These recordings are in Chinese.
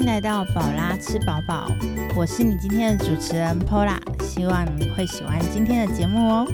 迎来到宝拉吃饱饱，我是你今天的主持人 Pola，希望你会喜欢今天的节目哦。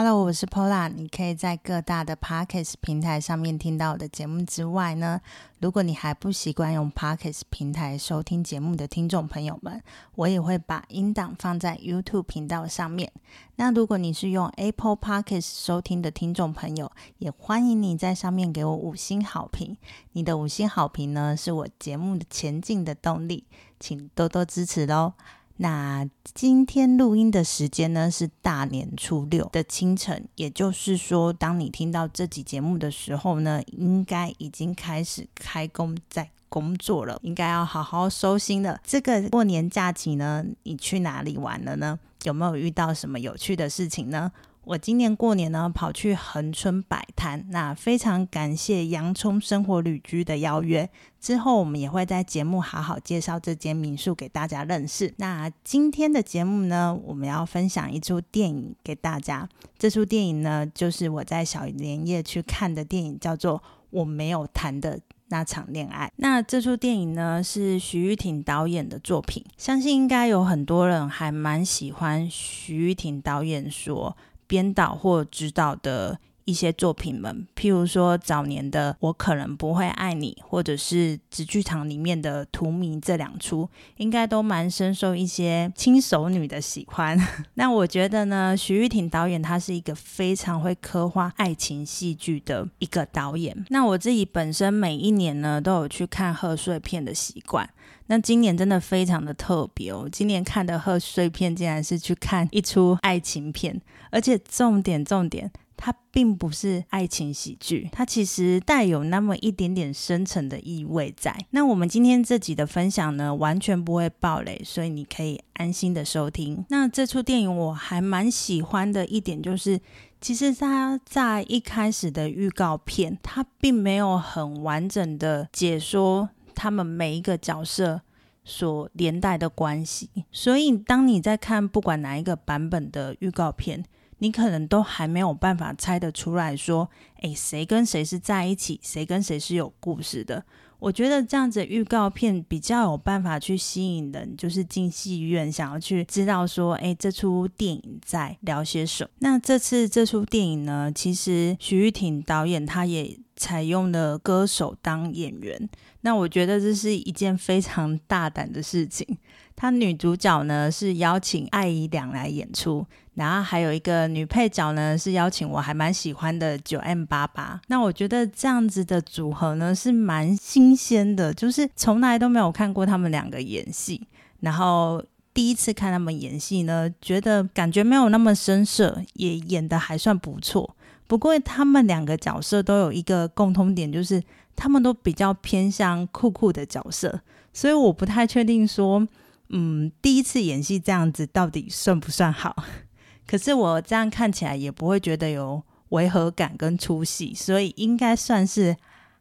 Hello，我是 Pola。你可以在各大的 Podcast 平台上面听到我的节目之外呢，如果你还不习惯用 Podcast 平台收听节目的听众朋友们，我也会把音档放在 YouTube 频道上面。那如果你是用 Apple Podcast 收听的听众朋友，也欢迎你在上面给我五星好评。你的五星好评呢，是我节目的前进的动力，请多多支持喽。那今天录音的时间呢是大年初六的清晨，也就是说，当你听到这集节目的时候呢，应该已经开始开工在工作了，应该要好好收心了。这个过年假期呢，你去哪里玩了呢？有没有遇到什么有趣的事情呢？我今年过年呢，跑去恒春摆摊，那非常感谢洋葱生活旅居的邀约。之后我们也会在节目好好介绍这间民宿给大家认识。那今天的节目呢，我们要分享一出电影给大家。这出电影呢，就是我在小年夜去看的电影，叫做《我没有谈的那场恋爱》。那这出电影呢，是徐玉婷导演的作品，相信应该有很多人还蛮喜欢徐玉婷导演说。编导或指导的一些作品们，譬如说早年的《我可能不会爱你》，或者是直剧场里面的《荼蘼》这两出，应该都蛮深受一些轻熟女的喜欢。那我觉得呢，徐玉婷导演他是一个非常会刻画爱情戏剧的一个导演。那我自己本身每一年呢都有去看贺岁片的习惯。那今年真的非常的特别哦！今年看的贺岁片竟然是去看一出爱情片，而且重点重点，它并不是爱情喜剧，它其实带有那么一点点深层的意味在。那我们今天这集的分享呢，完全不会爆雷，所以你可以安心的收听。那这出电影我还蛮喜欢的一点就是，其实它在一开始的预告片，它并没有很完整的解说。他们每一个角色所连带的关系，所以当你在看不管哪一个版本的预告片，你可能都还没有办法猜得出来，说，诶，谁跟谁是在一起，谁跟谁是有故事的。我觉得这样子预告片比较有办法去吸引人，就是进戏院想要去知道说，诶，这出电影在聊些什么。那这次这出电影呢，其实徐玉婷导演他也。采用了歌手当演员，那我觉得这是一件非常大胆的事情。他女主角呢是邀请艾姨两来演出，然后还有一个女配角呢是邀请我还蛮喜欢的九 M 八八。那我觉得这样子的组合呢是蛮新鲜的，就是从来都没有看过他们两个演戏，然后第一次看他们演戏呢，觉得感觉没有那么生涩，也演的还算不错。不过他们两个角色都有一个共通点，就是他们都比较偏向酷酷的角色，所以我不太确定说，嗯，第一次演戏这样子到底算不算好？可是我这样看起来也不会觉得有违和感跟出戏，所以应该算是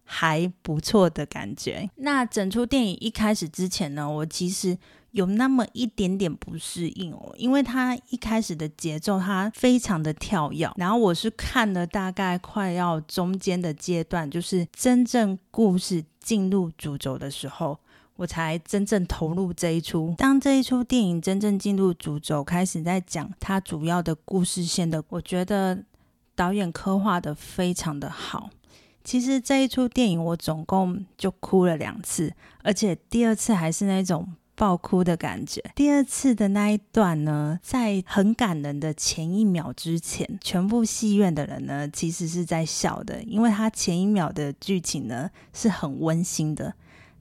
还不错的感觉。那整出电影一开始之前呢，我其实。有那么一点点不适应哦，因为它一开始的节奏它非常的跳跃，然后我是看了大概快要中间的阶段，就是真正故事进入主轴的时候，我才真正投入这一出。当这一出电影真正进入主轴，开始在讲它主要的故事线的，我觉得导演刻画的非常的好。其实这一出电影我总共就哭了两次，而且第二次还是那种。爆哭的感觉。第二次的那一段呢，在很感人的前一秒之前，全部戏院的人呢，其实是在笑的，因为他前一秒的剧情呢是很温馨的，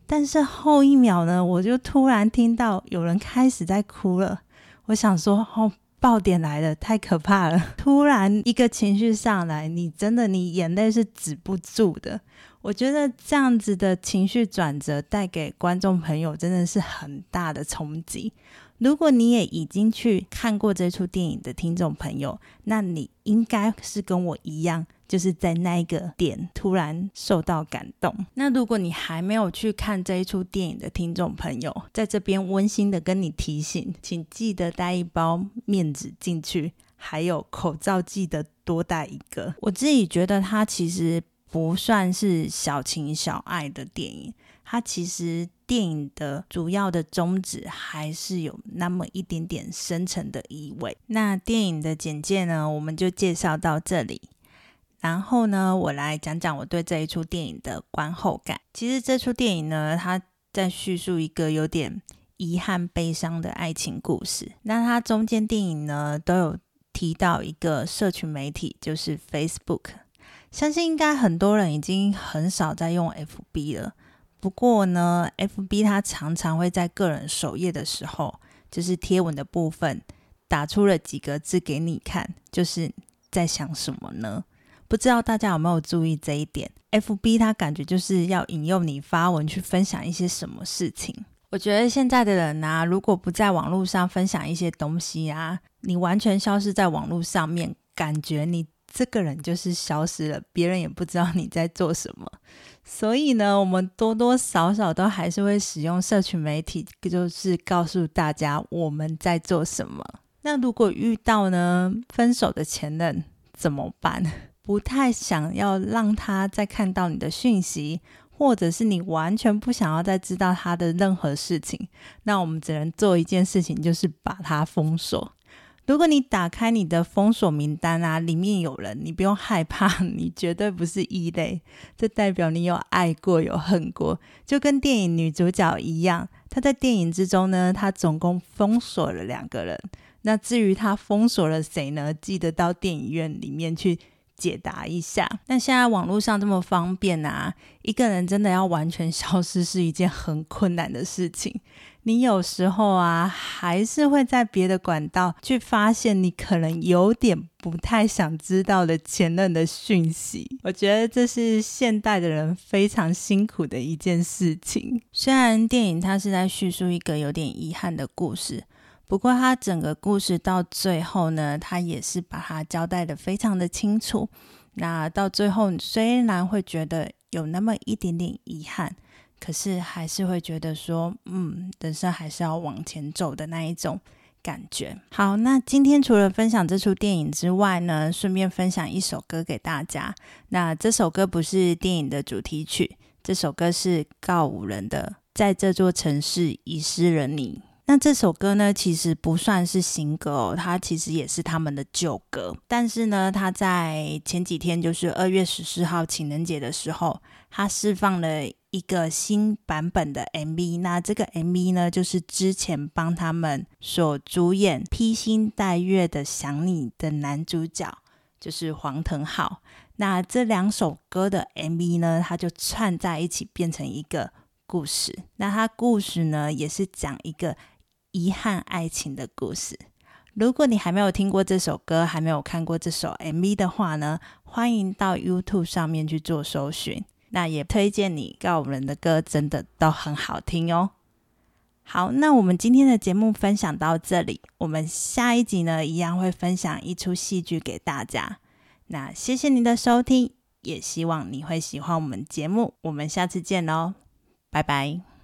但是后一秒呢，我就突然听到有人开始在哭了。我想说，哦，爆点来了，太可怕了！突然一个情绪上来，你真的你眼泪是止不住的。我觉得这样子的情绪转折带给观众朋友真的是很大的冲击。如果你也已经去看过这出电影的听众朋友，那你应该是跟我一样，就是在那一个点突然受到感动。那如果你还没有去看这一出电影的听众朋友，在这边温馨的跟你提醒，请记得带一包面纸进去，还有口罩记得多带一个。我自己觉得它其实。不算是小情小爱的电影，它其实电影的主要的宗旨还是有那么一点点深层的意味。那电影的简介呢，我们就介绍到这里。然后呢，我来讲讲我对这一出电影的观后感。其实这出电影呢，它在叙述一个有点遗憾、悲伤的爱情故事。那它中间电影呢，都有提到一个社群媒体，就是 Facebook。相信应该很多人已经很少在用 FB 了。不过呢，FB 它常常会在个人首页的时候，就是贴文的部分，打出了几个字给你看，就是在想什么呢？不知道大家有没有注意这一点？FB 它感觉就是要引诱你发文去分享一些什么事情。我觉得现在的人啊，如果不在网络上分享一些东西啊，你完全消失在网络上面，感觉你这个人就是消失了，别人也不知道你在做什么。所以呢，我们多多少少都还是会使用社群媒体，就是告诉大家我们在做什么。那如果遇到呢分手的前任怎么办？不太想要让他再看到你的讯息，或者是你完全不想要再知道他的任何事情，那我们只能做一件事情，就是把他封锁。如果你打开你的封锁名单啊，里面有人，你不用害怕，你绝对不是异类，这代表你有爱过，有恨过，就跟电影女主角一样，她在电影之中呢，她总共封锁了两个人。那至于她封锁了谁呢？记得到电影院里面去。解答一下，那现在网络上这么方便啊，一个人真的要完全消失是一件很困难的事情。你有时候啊，还是会在别的管道去发现你可能有点不太想知道的前任的讯息。我觉得这是现代的人非常辛苦的一件事情。虽然电影它是在叙述一个有点遗憾的故事。不过，它整个故事到最后呢，它也是把它交代的非常的清楚。那到最后，虽然会觉得有那么一点点遗憾，可是还是会觉得说，嗯，人生还是要往前走的那一种感觉。好，那今天除了分享这出电影之外呢，顺便分享一首歌给大家。那这首歌不是电影的主题曲，这首歌是告五人的《在这座城市遗失了你》。那这首歌呢，其实不算是新歌哦，它其实也是他们的旧歌。但是呢，他在前几天，就是二月十四号情人节的时候，他释放了一个新版本的 MV。那这个 MV 呢，就是之前帮他们所主演《披星戴月的想你》的男主角，就是黄腾浩。那这两首歌的 MV 呢，它就串在一起变成一个故事。那它故事呢，也是讲一个。遗憾爱情的故事。如果你还没有听过这首歌，还没有看过这首 MV 的话呢，欢迎到 YouTube 上面去做搜寻。那也推荐你告五人的歌，真的都很好听哦。好，那我们今天的节目分享到这里，我们下一集呢，一样会分享一出戏剧给大家。那谢谢您的收听，也希望你会喜欢我们节目。我们下次见喽，拜拜。